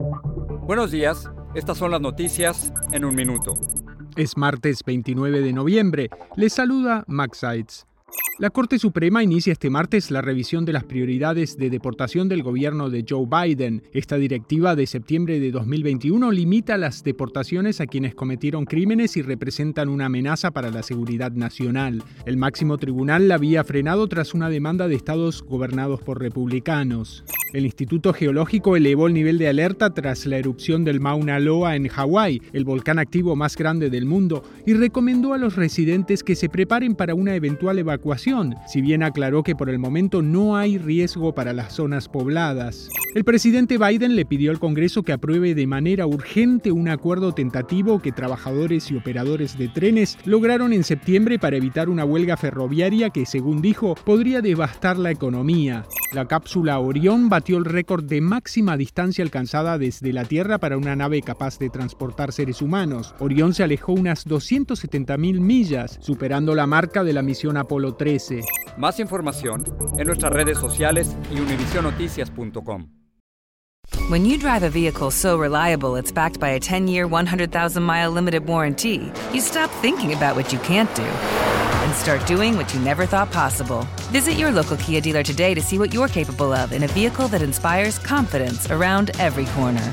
Buenos días, estas son las noticias en un minuto. Es martes 29 de noviembre. Les saluda Max Seitz. La Corte Suprema inicia este martes la revisión de las prioridades de deportación del gobierno de Joe Biden. Esta directiva de septiembre de 2021 limita las deportaciones a quienes cometieron crímenes y representan una amenaza para la seguridad nacional. El máximo tribunal la había frenado tras una demanda de estados gobernados por republicanos. El Instituto Geológico elevó el nivel de alerta tras la erupción del Mauna Loa en Hawái, el volcán activo más grande del mundo, y recomendó a los residentes que se preparen para una eventual evacuación si bien aclaró que por el momento no hay riesgo para las zonas pobladas. El presidente Biden le pidió al Congreso que apruebe de manera urgente un acuerdo tentativo que trabajadores y operadores de trenes lograron en septiembre para evitar una huelga ferroviaria que, según dijo, podría devastar la economía. La cápsula Orión batió el récord de máxima distancia alcanzada desde la Tierra para una nave capaz de transportar seres humanos. Orión se alejó unas 270.000 millas, superando la marca de la misión Apolo 13. Más información en nuestras redes sociales y univisionoticias.com. When you drive a vehicle so reliable it's backed by a 10-year, 100,000-mile limited warranty, you stop thinking about what you can't do and start doing what you never thought possible. Visit your local Kia dealer today to see what you're capable of in a vehicle that inspires confidence around every corner.